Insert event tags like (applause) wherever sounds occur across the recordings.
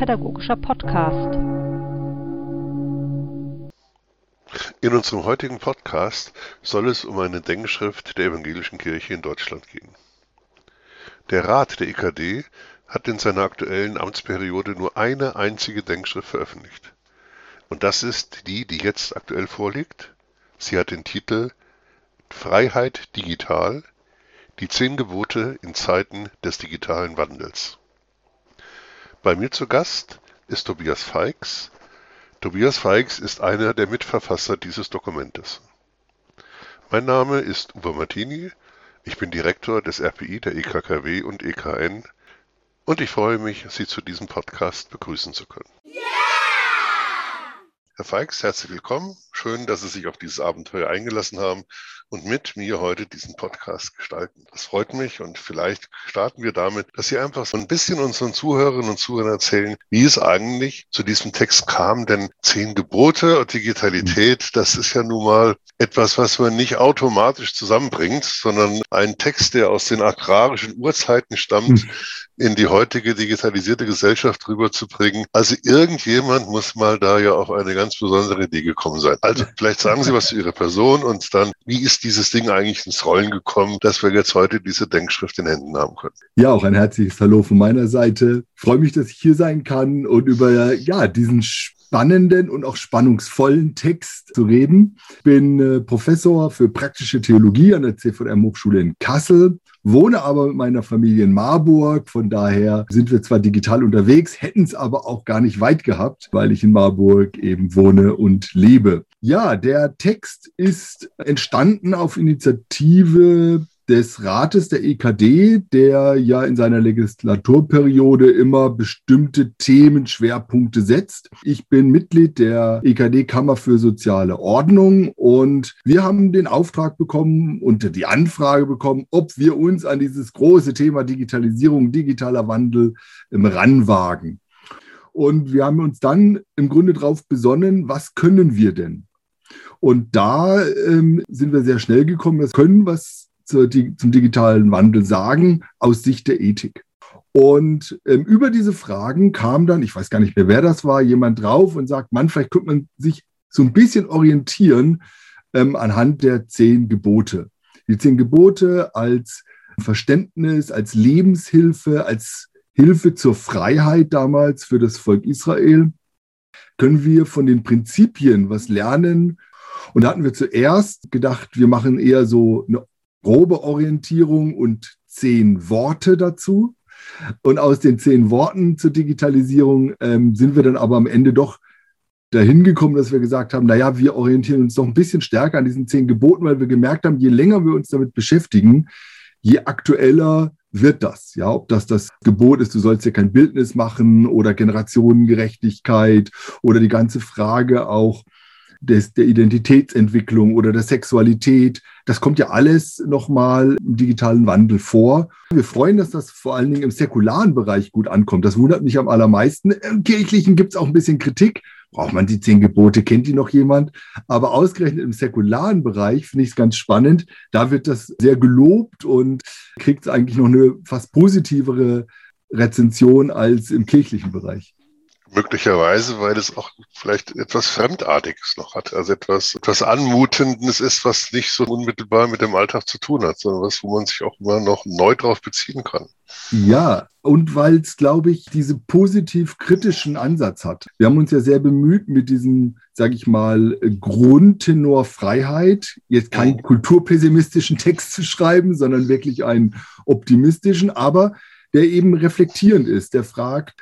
pädagogischer Podcast. In unserem heutigen Podcast soll es um eine Denkschrift der Evangelischen Kirche in Deutschland gehen. Der Rat der EKD hat in seiner aktuellen Amtsperiode nur eine einzige Denkschrift veröffentlicht. Und das ist die, die jetzt aktuell vorliegt. Sie hat den Titel Freiheit digital, die zehn Gebote in Zeiten des digitalen Wandels. Bei mir zu Gast ist Tobias Feix. Tobias Feix ist einer der Mitverfasser dieses Dokumentes. Mein Name ist Uwe Martini, ich bin Direktor des RPI der EKKW und EKN und ich freue mich, Sie zu diesem Podcast begrüßen zu können. Yeah! Herr Feix, herzlich willkommen. Schön, dass Sie sich auf dieses Abenteuer eingelassen haben und mit mir heute diesen Podcast gestalten. Das freut mich und vielleicht starten wir damit, dass Sie einfach so ein bisschen unseren Zuhörerinnen und Zuhörern erzählen, wie es eigentlich zu diesem Text kam. Denn zehn Gebote und Digitalität, das ist ja nun mal etwas, was man nicht automatisch zusammenbringt, sondern ein Text, der aus den agrarischen Urzeiten stammt, hm. in die heutige digitalisierte Gesellschaft rüberzubringen. Also irgendjemand muss mal da ja auf eine ganz besondere Idee gekommen sein. Also vielleicht sagen Sie was zu Ihrer Person und dann, wie ist dieses Ding eigentlich ins Rollen gekommen, dass wir jetzt heute diese Denkschrift in Händen haben können? Ja, auch ein herzliches Hallo von meiner Seite. Ich freue mich, dass ich hier sein kann und über ja, diesen spannenden und auch spannungsvollen Text zu reden. Ich bin äh, Professor für praktische Theologie an der CVM Hochschule in Kassel, wohne aber mit meiner Familie in Marburg. Von daher sind wir zwar digital unterwegs, hätten es aber auch gar nicht weit gehabt, weil ich in Marburg eben wohne und lebe. Ja, der Text ist entstanden auf Initiative des Rates der EKD, der ja in seiner Legislaturperiode immer bestimmte Themenschwerpunkte setzt. Ich bin Mitglied der EKD-Kammer für soziale Ordnung und wir haben den Auftrag bekommen und die Anfrage bekommen, ob wir uns an dieses große Thema Digitalisierung, digitaler Wandel ranwagen. Und wir haben uns dann im Grunde darauf besonnen, was können wir denn? Und da ähm, sind wir sehr schnell gekommen, wir können was zum digitalen Wandel sagen aus Sicht der Ethik? Und ähm, über diese Fragen kam dann, ich weiß gar nicht mehr, wer das war, jemand drauf und sagt, man, vielleicht könnte man sich so ein bisschen orientieren ähm, anhand der zehn Gebote. Die zehn Gebote als Verständnis, als Lebenshilfe, als Hilfe zur Freiheit damals für das Volk Israel, können wir von den Prinzipien was lernen. Und da hatten wir zuerst gedacht, wir machen eher so eine grobe Orientierung und zehn Worte dazu. Und aus den zehn Worten zur Digitalisierung ähm, sind wir dann aber am Ende doch dahin gekommen, dass wir gesagt haben, naja, wir orientieren uns doch ein bisschen stärker an diesen zehn Geboten, weil wir gemerkt haben, je länger wir uns damit beschäftigen, je aktueller wird das. Ja, ob das das Gebot ist, du sollst ja kein Bildnis machen oder Generationengerechtigkeit oder die ganze Frage auch des, der Identitätsentwicklung oder der Sexualität. Das kommt ja alles nochmal im digitalen Wandel vor. Wir freuen, dass das vor allen Dingen im säkularen Bereich gut ankommt. Das wundert mich am allermeisten. Im kirchlichen gibt es auch ein bisschen Kritik. Braucht man die zehn Gebote? Kennt die noch jemand? Aber ausgerechnet im säkularen Bereich finde ich es ganz spannend. Da wird das sehr gelobt und kriegt es eigentlich noch eine fast positivere Rezension als im kirchlichen Bereich. Möglicherweise, weil es auch vielleicht etwas Fremdartiges noch hat, also etwas, etwas Anmutendes ist, was nicht so unmittelbar mit dem Alltag zu tun hat, sondern was, wo man sich auch immer noch neu drauf beziehen kann. Ja, und weil es, glaube ich, diesen positiv-kritischen Ansatz hat. Wir haben uns ja sehr bemüht mit diesem, sage ich mal, Grundtenor Freiheit, jetzt keinen mhm. kulturpessimistischen Text zu schreiben, sondern wirklich einen optimistischen, aber der eben reflektierend ist, der fragt,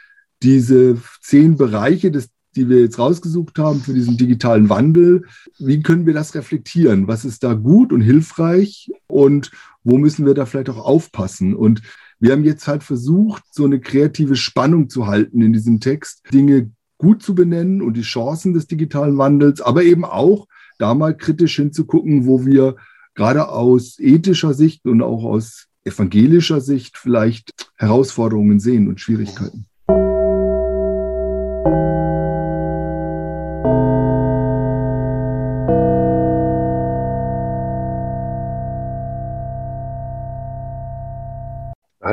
diese zehn Bereiche, des, die wir jetzt rausgesucht haben für diesen digitalen Wandel, wie können wir das reflektieren? Was ist da gut und hilfreich und wo müssen wir da vielleicht auch aufpassen? Und wir haben jetzt halt versucht, so eine kreative Spannung zu halten in diesem Text, Dinge gut zu benennen und die Chancen des digitalen Wandels, aber eben auch da mal kritisch hinzugucken, wo wir gerade aus ethischer Sicht und auch aus evangelischer Sicht vielleicht Herausforderungen sehen und Schwierigkeiten. Música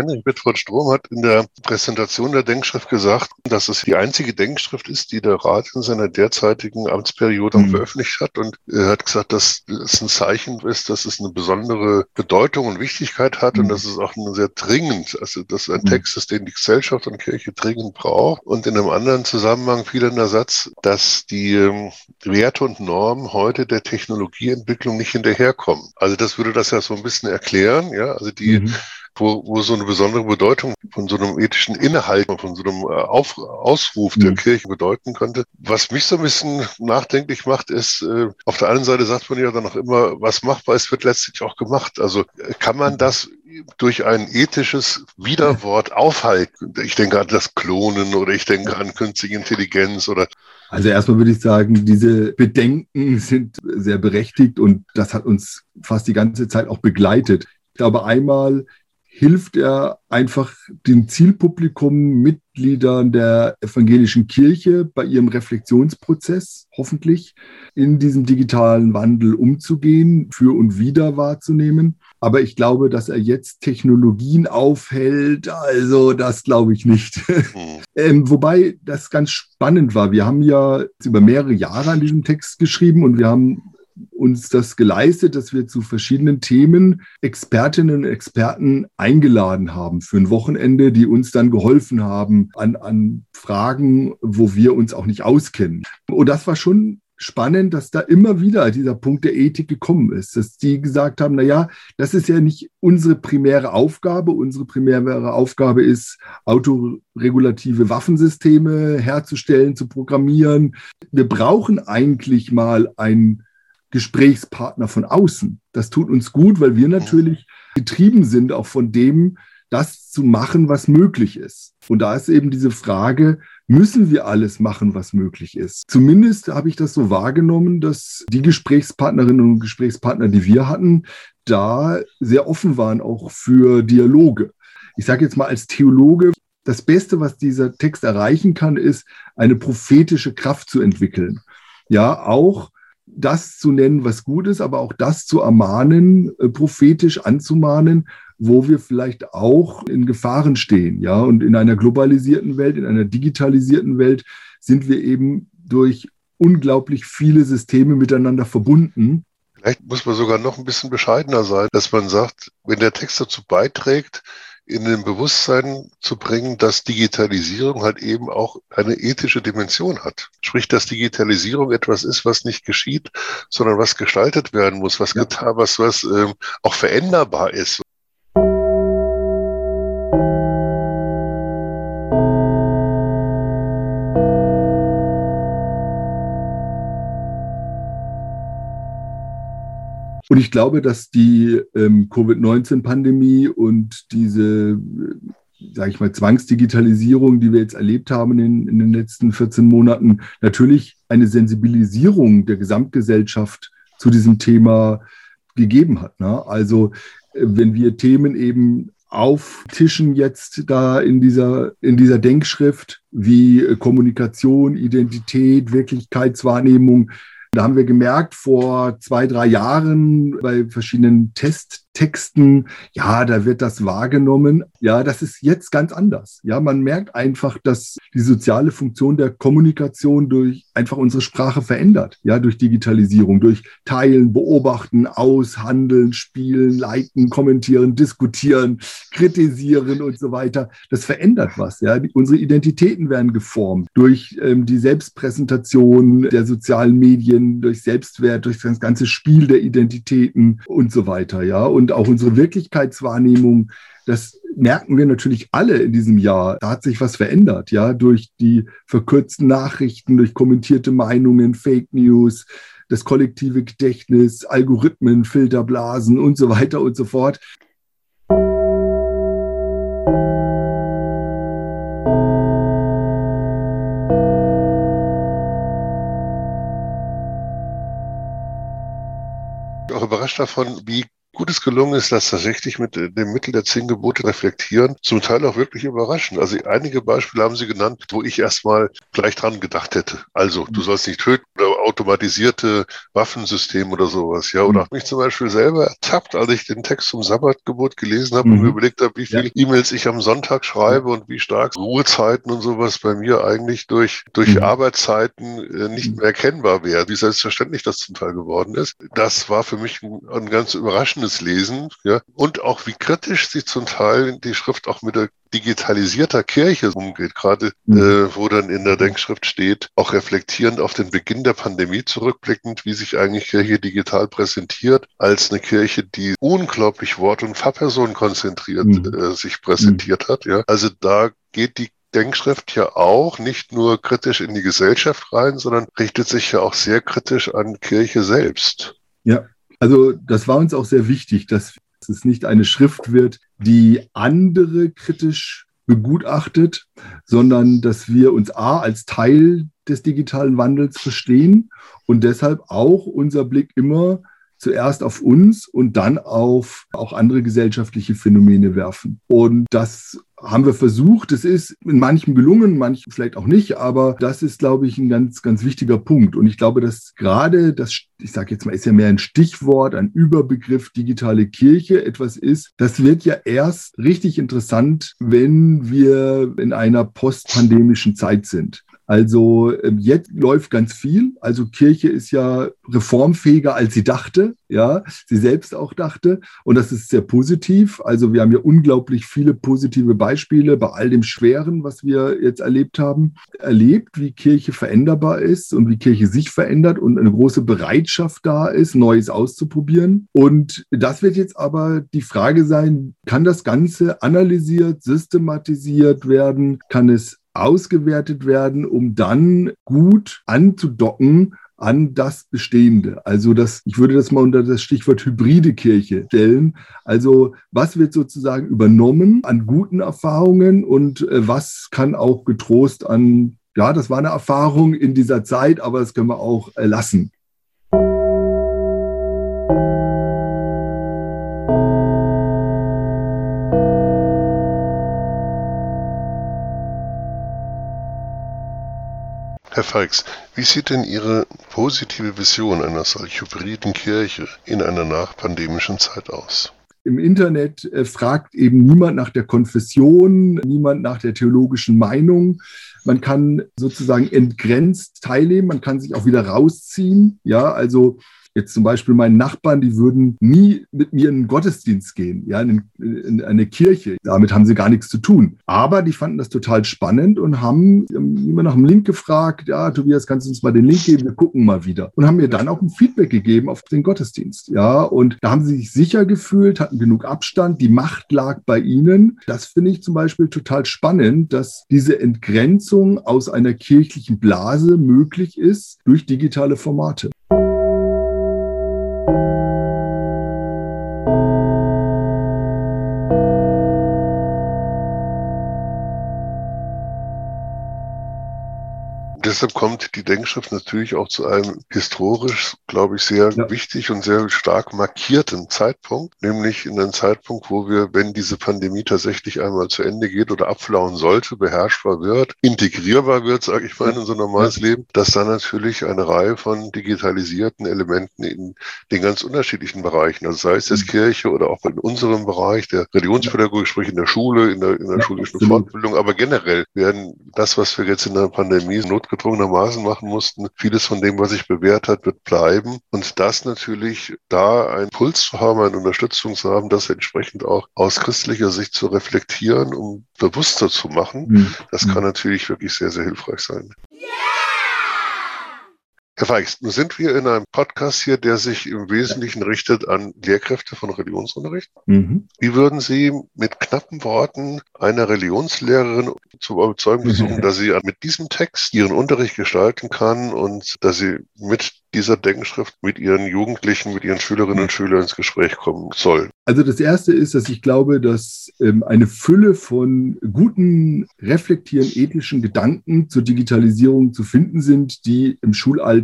Heinrich Bedford Strom hat in der Präsentation der Denkschrift gesagt, dass es die einzige Denkschrift ist, die der Rat in seiner derzeitigen Amtsperiode mhm. veröffentlicht hat. Und er hat gesagt, dass es ein Zeichen ist, dass es eine besondere Bedeutung und Wichtigkeit hat mhm. und dass es auch sehr dringend, also dass ein mhm. Text ist, den die Gesellschaft und Kirche dringend braucht. Und in einem anderen Zusammenhang fiel in der Satz, dass die ähm, Werte und Normen heute der Technologieentwicklung nicht hinterherkommen. Also das würde das ja so ein bisschen erklären, ja, also die mhm wo, wo so eine besondere Bedeutung von so einem ethischen Inhalt, von so einem äh, Auf, Ausruf der mhm. Kirche bedeuten könnte. Was mich so ein bisschen nachdenklich macht, ist, äh, auf der einen Seite sagt man ja dann auch immer, was machbar ist, wird letztlich auch gemacht. Also äh, kann man das durch ein ethisches Widerwort aufhalten? Ich denke an das Klonen oder ich denke an künstliche Intelligenz oder also erstmal würde ich sagen, diese Bedenken sind sehr berechtigt und das hat uns fast die ganze Zeit auch begleitet. Ich glaube, einmal hilft er einfach dem Zielpublikum, Mitgliedern der evangelischen Kirche bei ihrem Reflexionsprozess, hoffentlich, in diesem digitalen Wandel umzugehen, für und wieder wahrzunehmen. Aber ich glaube, dass er jetzt Technologien aufhält, also das glaube ich nicht. Mhm. (laughs) ähm, wobei das ganz spannend war. Wir haben ja über mehrere Jahre an diesem Text geschrieben und wir haben uns das geleistet, dass wir zu verschiedenen Themen Expertinnen und Experten eingeladen haben für ein Wochenende, die uns dann geholfen haben an, an Fragen, wo wir uns auch nicht auskennen. Und das war schon spannend, dass da immer wieder dieser Punkt der Ethik gekommen ist, dass die gesagt haben, na ja, das ist ja nicht unsere primäre Aufgabe. Unsere primäre Aufgabe ist, autoregulative Waffensysteme herzustellen, zu programmieren. Wir brauchen eigentlich mal ein Gesprächspartner von außen. Das tut uns gut, weil wir natürlich getrieben sind, auch von dem, das zu machen, was möglich ist. Und da ist eben diese Frage, müssen wir alles machen, was möglich ist? Zumindest habe ich das so wahrgenommen, dass die Gesprächspartnerinnen und Gesprächspartner, die wir hatten, da sehr offen waren, auch für Dialoge. Ich sage jetzt mal als Theologe, das Beste, was dieser Text erreichen kann, ist, eine prophetische Kraft zu entwickeln. Ja, auch das zu nennen, was gut ist, aber auch das zu ermahnen, äh, prophetisch anzumahnen, wo wir vielleicht auch in Gefahren stehen. Ja, und in einer globalisierten Welt, in einer digitalisierten Welt sind wir eben durch unglaublich viele Systeme miteinander verbunden. Vielleicht muss man sogar noch ein bisschen bescheidener sein, dass man sagt, wenn der Text dazu beiträgt, in dem Bewusstsein zu bringen, dass Digitalisierung halt eben auch eine ethische Dimension hat. Sprich, dass Digitalisierung etwas ist, was nicht geschieht, sondern was gestaltet werden muss, was getan, was, was ähm, auch veränderbar ist. Ich glaube, dass die ähm, Covid-19-Pandemie und diese, sage ich mal, Zwangsdigitalisierung, die wir jetzt erlebt haben in, in den letzten 14 Monaten, natürlich eine Sensibilisierung der Gesamtgesellschaft zu diesem Thema gegeben hat. Ne? Also äh, wenn wir Themen eben auftischen jetzt da in dieser, in dieser Denkschrift wie äh, Kommunikation, Identität, Wirklichkeitswahrnehmung, da haben wir gemerkt vor zwei, drei Jahren bei verschiedenen Testtexten, ja, da wird das wahrgenommen. Ja, das ist jetzt ganz anders. Ja, man merkt einfach, dass die soziale Funktion der Kommunikation durch einfach unsere Sprache verändert. Ja, durch Digitalisierung, durch Teilen, Beobachten, Aushandeln, Spielen, Liken, Kommentieren, Diskutieren, Kritisieren und so weiter. Das verändert was. Ja, unsere Identitäten werden geformt durch ähm, die Selbstpräsentation der sozialen Medien, durch Selbstwert, durch das ganze Spiel der Identitäten und so weiter. Ja, und auch unsere Wirklichkeitswahrnehmung das merken wir natürlich alle in diesem Jahr. Da hat sich was verändert, ja, durch die verkürzten Nachrichten, durch kommentierte Meinungen, Fake News, das kollektive Gedächtnis, Algorithmen, Filterblasen und so weiter und so fort. auch überrascht davon, wie Gutes gelungen ist, das tatsächlich mit dem Mittel der zehn Gebote reflektieren, zum Teil auch wirklich überraschend. Also einige Beispiele haben Sie genannt, wo ich erstmal gleich dran gedacht hätte. Also, du sollst nicht töten oder automatisierte Waffensysteme oder sowas, ja. Oder mhm. mich zum Beispiel selber ertappt, als ich den Text zum Sabbatgebot gelesen habe mhm. und mir überlegt habe, wie viele ja. E-Mails ich am Sonntag schreibe und wie stark Ruhezeiten und sowas bei mir eigentlich durch, durch mhm. Arbeitszeiten äh, nicht mhm. mehr erkennbar wäre, wie selbstverständlich das zum Teil geworden ist. Das war für mich ein, ein ganz überraschendes Lesen, ja. Und auch wie kritisch sie zum Teil die Schrift auch mit der digitalisierter Kirche umgeht, gerade mhm. äh, wo dann in der Denkschrift steht, auch reflektierend auf den Beginn der Pandemie zurückblickend, wie sich eigentlich Kirche digital präsentiert, als eine Kirche, die unglaublich Wort- und Fahrperson konzentriert mhm. äh, sich präsentiert mhm. hat. Ja. Also da geht die Denkschrift ja auch nicht nur kritisch in die Gesellschaft rein, sondern richtet sich ja auch sehr kritisch an Kirche selbst. Ja, also das war uns auch sehr wichtig, dass es nicht eine Schrift wird, die andere kritisch begutachtet, sondern dass wir uns A als Teil des digitalen Wandels verstehen und deshalb auch unser Blick immer zuerst auf uns und dann auf auch andere gesellschaftliche Phänomene werfen. Und das haben wir versucht. Es ist in manchem gelungen, manchen vielleicht auch nicht, aber das ist, glaube ich, ein ganz, ganz wichtiger Punkt. Und ich glaube, dass gerade das, ich sage jetzt mal, ist ja mehr ein Stichwort, ein Überbegriff digitale Kirche etwas ist. Das wird ja erst richtig interessant, wenn wir in einer postpandemischen Zeit sind. Also ähm, jetzt läuft ganz viel. Also Kirche ist ja reformfähiger, als sie dachte, ja, sie selbst auch dachte. Und das ist sehr positiv. Also wir haben ja unglaublich viele positive Beispiele bei all dem Schweren, was wir jetzt erlebt haben, erlebt, wie Kirche veränderbar ist und wie Kirche sich verändert und eine große Bereitschaft da ist, Neues auszuprobieren. Und das wird jetzt aber die Frage sein, kann das Ganze analysiert, systematisiert werden? Kann es ausgewertet werden, um dann gut anzudocken an das Bestehende. Also das, ich würde das mal unter das Stichwort hybride Kirche stellen. Also was wird sozusagen übernommen an guten Erfahrungen und äh, was kann auch getrost an, ja, das war eine Erfahrung in dieser Zeit, aber das können wir auch äh, lassen. Herr Feix, wie sieht denn Ihre positive Vision einer solch hybriden Kirche in einer nachpandemischen Zeit aus? Im Internet äh, fragt eben niemand nach der Konfession, niemand nach der theologischen Meinung. Man kann sozusagen entgrenzt teilnehmen, man kann sich auch wieder rausziehen. Ja, also Jetzt zum Beispiel meinen Nachbarn, die würden nie mit mir in einen Gottesdienst gehen, ja, in, in, eine Kirche. Damit haben sie gar nichts zu tun. Aber die fanden das total spannend und haben immer nach dem Link gefragt, ja, Tobias, kannst du uns mal den Link geben? Wir gucken mal wieder. Und haben mir dann auch ein Feedback gegeben auf den Gottesdienst. Ja, und da haben sie sich sicher gefühlt, hatten genug Abstand, die Macht lag bei ihnen. Das finde ich zum Beispiel total spannend, dass diese Entgrenzung aus einer kirchlichen Blase möglich ist durch digitale Formate. Deshalb kommt die Denkschrift natürlich auch zu einem historisch, glaube ich, sehr ja. wichtig und sehr stark markierten Zeitpunkt, nämlich in einem Zeitpunkt, wo wir, wenn diese Pandemie tatsächlich einmal zu Ende geht oder abflauen sollte, beherrschbar wird, integrierbar wird, sage ich mal, in unser normales ja. Leben, dass dann natürlich eine Reihe von digitalisierten Elementen in den ganz unterschiedlichen Bereichen, also sei es jetzt mhm. Kirche oder auch in unserem Bereich der Religionspädagogik, sprich in der Schule, in der, in der ja, schulischen absolut. Fortbildung, aber generell werden das, was wir jetzt in der Pandemie notgedrungen notgedrungenermaßen machen mussten. Vieles von dem, was sich bewährt hat, wird bleiben. Und das natürlich, da einen Puls zu haben, eine Unterstützung zu haben, das entsprechend auch aus christlicher Sicht zu reflektieren, um bewusster zu machen, mhm. das kann natürlich wirklich sehr, sehr hilfreich sein. Herr Feix, nun sind wir in einem Podcast hier, der sich im Wesentlichen richtet an Lehrkräfte von Religionsunterricht. Mhm. Wie würden Sie mit knappen Worten einer Religionslehrerin zu überzeugen (laughs) versuchen, dass sie mit diesem Text ihren Unterricht gestalten kann und dass sie mit dieser Denkschrift mit ihren Jugendlichen, mit ihren Schülerinnen und Schülern ins Gespräch kommen soll? Also das Erste ist, dass ich glaube, dass ähm, eine Fülle von guten, reflektierenden, ethischen Gedanken zur Digitalisierung zu finden sind, die im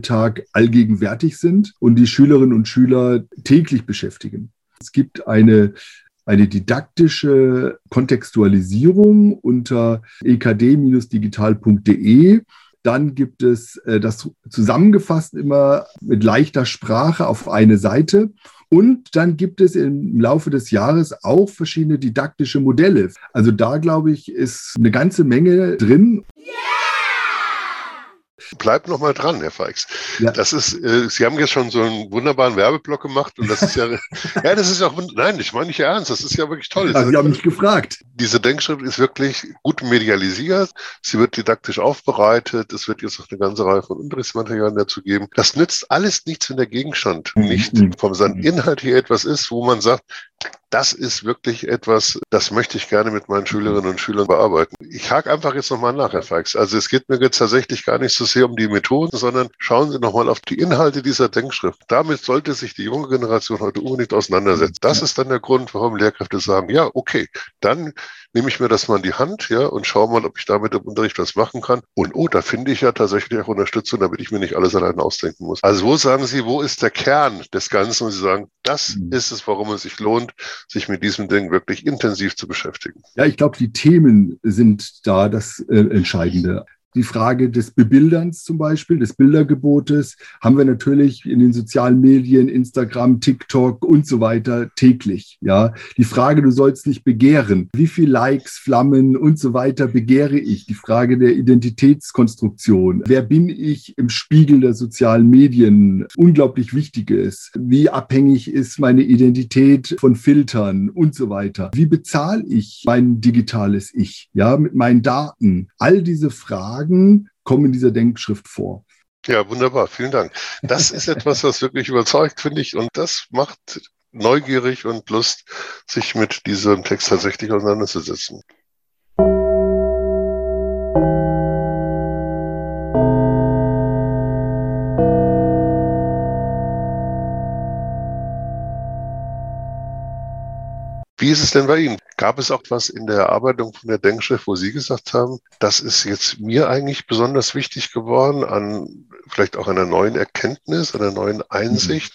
Schulalltag allgegenwärtig sind und die Schülerinnen und Schüler täglich beschäftigen. Es gibt eine eine didaktische Kontextualisierung unter ekd-digital.de. Dann gibt es äh, das zusammengefasst immer mit leichter Sprache auf eine Seite. Und dann gibt es im Laufe des Jahres auch verschiedene didaktische Modelle. Also da, glaube ich, ist eine ganze Menge drin. Bleib noch mal dran, Herr Feix. Ja. Das ist, äh, Sie haben jetzt schon so einen wunderbaren Werbeblock gemacht und das ist ja, (laughs) ja, das ist auch, nein, ich meine nicht ernst, das ist ja wirklich toll. Also Sie haben mich gefragt. Diese Denkschrift ist wirklich gut medialisiert, sie wird didaktisch aufbereitet, es wird jetzt noch eine ganze Reihe von Unterrichtsmaterialien dazu geben. Das nützt alles nichts, wenn der Gegenstand mhm. nicht vom seinem Inhalt hier etwas ist, wo man sagt, das ist wirklich etwas, das möchte ich gerne mit meinen Schülerinnen und Schülern bearbeiten. Ich hake einfach jetzt nochmal nach, Herr Feix. Also es geht mir jetzt tatsächlich gar nicht so sehr um die Methoden, sondern schauen Sie nochmal auf die Inhalte dieser Denkschrift. Damit sollte sich die junge Generation heute unbedingt auseinandersetzen. Das ist dann der Grund, warum Lehrkräfte sagen, ja, okay, dann nehme ich mir das mal in die Hand, ja, und schaue mal, ob ich damit im Unterricht was machen kann. Und oh, da finde ich ja tatsächlich auch Unterstützung, damit ich mir nicht alles alleine ausdenken muss. Also wo sagen Sie, wo ist der Kern des Ganzen? Und Sie sagen, das mhm. ist es, warum es sich lohnt, sich mit diesem Ding wirklich intensiv zu beschäftigen. Ja, ich glaube, die Themen sind da das äh, Entscheidende die Frage des Bebilderns zum Beispiel, des Bildergebotes, haben wir natürlich in den sozialen Medien, Instagram, TikTok und so weiter täglich. Ja, die Frage, du sollst nicht begehren. Wie viel Likes, Flammen und so weiter begehre ich? Die Frage der Identitätskonstruktion. Wer bin ich im Spiegel der sozialen Medien? Unglaublich wichtig ist. Wie abhängig ist meine Identität von Filtern und so weiter? Wie bezahle ich mein digitales Ich? Ja, mit meinen Daten. All diese Fragen Fragen kommen in dieser Denkschrift vor. Ja, wunderbar. Vielen Dank. Das ist etwas, was wirklich überzeugt, finde ich. Und das macht neugierig und Lust, sich mit diesem Text tatsächlich auseinanderzusetzen. Wie ist es denn bei Ihnen? Gab es auch was in der Erarbeitung von der Denkschrift, wo Sie gesagt haben, das ist jetzt mir eigentlich besonders wichtig geworden, an vielleicht auch einer neuen Erkenntnis, einer neuen Einsicht?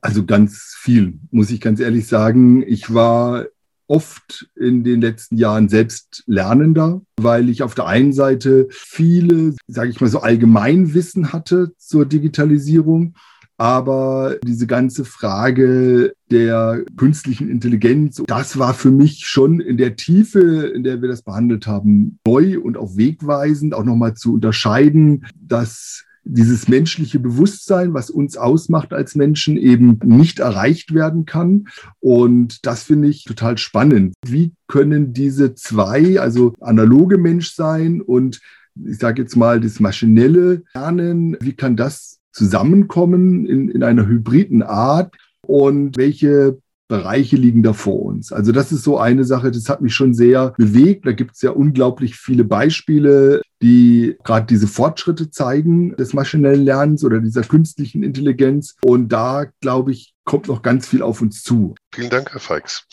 Also ganz viel, muss ich ganz ehrlich sagen. Ich war oft in den letzten Jahren selbst Lernender, weil ich auf der einen Seite viele, sage ich mal so, Allgemeinwissen hatte zur Digitalisierung aber diese ganze Frage der künstlichen Intelligenz, das war für mich schon in der Tiefe, in der wir das behandelt haben, neu und auch wegweisend, auch nochmal zu unterscheiden, dass dieses menschliche Bewusstsein, was uns ausmacht als Menschen, eben nicht erreicht werden kann. Und das finde ich total spannend. Wie können diese zwei, also analoge Menschsein und ich sage jetzt mal das maschinelle Lernen, wie kann das zusammenkommen in, in einer hybriden Art und welche Bereiche liegen da vor uns. Also das ist so eine Sache, das hat mich schon sehr bewegt. Da gibt es ja unglaublich viele Beispiele, die gerade diese Fortschritte zeigen des maschinellen Lernens oder dieser künstlichen Intelligenz. Und da, glaube ich, kommt noch ganz viel auf uns zu. Vielen Dank, Herr Feix.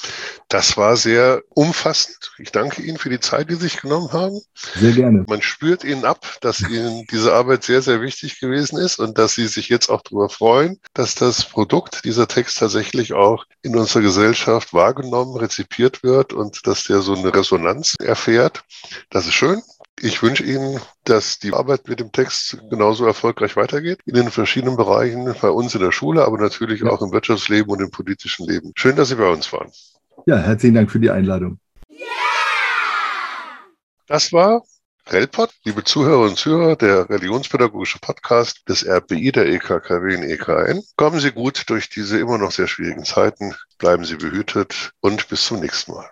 Das war sehr umfassend. Ich danke Ihnen für die Zeit, die Sie sich genommen haben. Sehr gerne. Man spürt Ihnen ab, dass Ihnen diese Arbeit sehr, sehr wichtig gewesen ist und dass Sie sich jetzt auch darüber freuen, dass das Produkt, dieser Text tatsächlich auch in unserer Gesellschaft wahrgenommen, rezipiert wird und dass der so eine Resonanz erfährt. Das ist schön. Ich wünsche Ihnen, dass die Arbeit mit dem Text genauso erfolgreich weitergeht, in den verschiedenen Bereichen, bei uns in der Schule, aber natürlich ja. auch im Wirtschaftsleben und im politischen Leben. Schön, dass Sie bei uns waren. Ja, herzlichen Dank für die Einladung. Das war Relpod, liebe Zuhörerinnen und Zuhörer, der religionspädagogische Podcast des RPI der EKKW in EKN. Kommen Sie gut durch diese immer noch sehr schwierigen Zeiten, bleiben Sie behütet und bis zum nächsten Mal.